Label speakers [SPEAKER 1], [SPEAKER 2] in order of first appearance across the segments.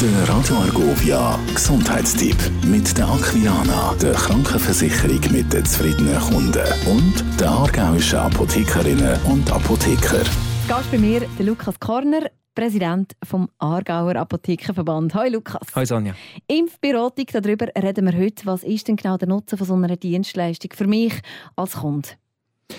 [SPEAKER 1] Der Radio Argovia Gesundheitstipp mit der Aquilana, der Krankenversicherung mit den zufriedenen Kunden und der aargauischen Apothekerinnen und Apotheker.
[SPEAKER 2] Gast bei mir der Lukas Korner, Präsident vom Aargauer Apothekenverband. Hallo Lukas.
[SPEAKER 3] Hallo Sonja.
[SPEAKER 2] Impfberatung, darüber reden wir heute. Was ist denn genau der Nutzen von so einer Dienstleistung für mich als Kunde?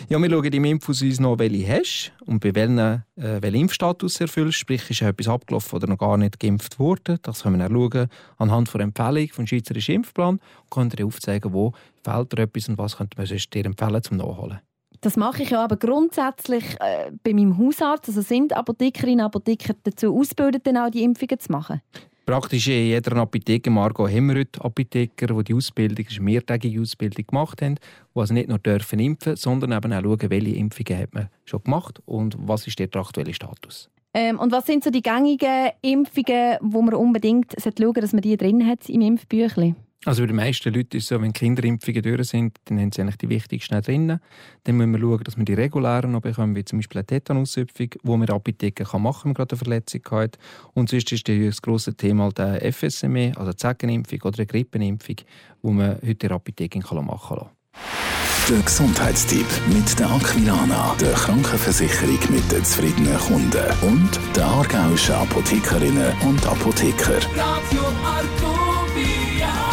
[SPEAKER 3] Ja, wir schauen im Impfausweis noch, welche hast und bei welchen, äh, welchen Impfstatus erfüllst. Sprich, ist etwas abgelaufen oder noch gar nicht geimpft worden. Das können wir schauen anhand der Empfehlung vom Schweizerischen Impfplan und können dir aufzeigen, wo fehlt dir etwas und was könnte man dir empfehlen zum Nachholen.
[SPEAKER 2] Das mache ich ja aber grundsätzlich äh, bei meinem Hausarzt. Also sind Apothekerinnen und Apotheker dazu ausgebildet, dann auch die Impfungen zu machen?
[SPEAKER 3] Praktisch in jeder Apotheke, Marco, haben wir heute Apotheker, die die Ausbildung, eine mehrtägige Ausbildung gemacht haben, die also nicht nur dürfen impfen, sondern eben auch schauen, welche Impfungen hat man schon gemacht und was ist der aktuelle Status.
[SPEAKER 2] Ähm, und was sind so die gängigen Impfungen, wo man unbedingt schauen sollte, dass man die drin hat im Impfbüchlein?
[SPEAKER 3] Also bei den meisten Leuten ist es so, wenn Kinderimpfungen durch sind, dann haben sie eigentlich die wichtigsten drin. Dann müssen wir schauen, dass wir die regulären noch bekommen, wie zum Beispiel eine Tetanusimpfung, die man Apotheken kann machen kann, wenn man gerade eine Verletzung hat. Und sonst ist das grosse Thema der FSME, also eine Zeckenimpfung oder eine Grippenimpfung, die man heute in der Apotheke machen kann.
[SPEAKER 1] Der Gesundheitstipp mit der Aquilana, der Krankenversicherung mit den zufriedenen Kunden und der aargauischen Apothekerinnen und Apotheker.
[SPEAKER 4] Radio Argovia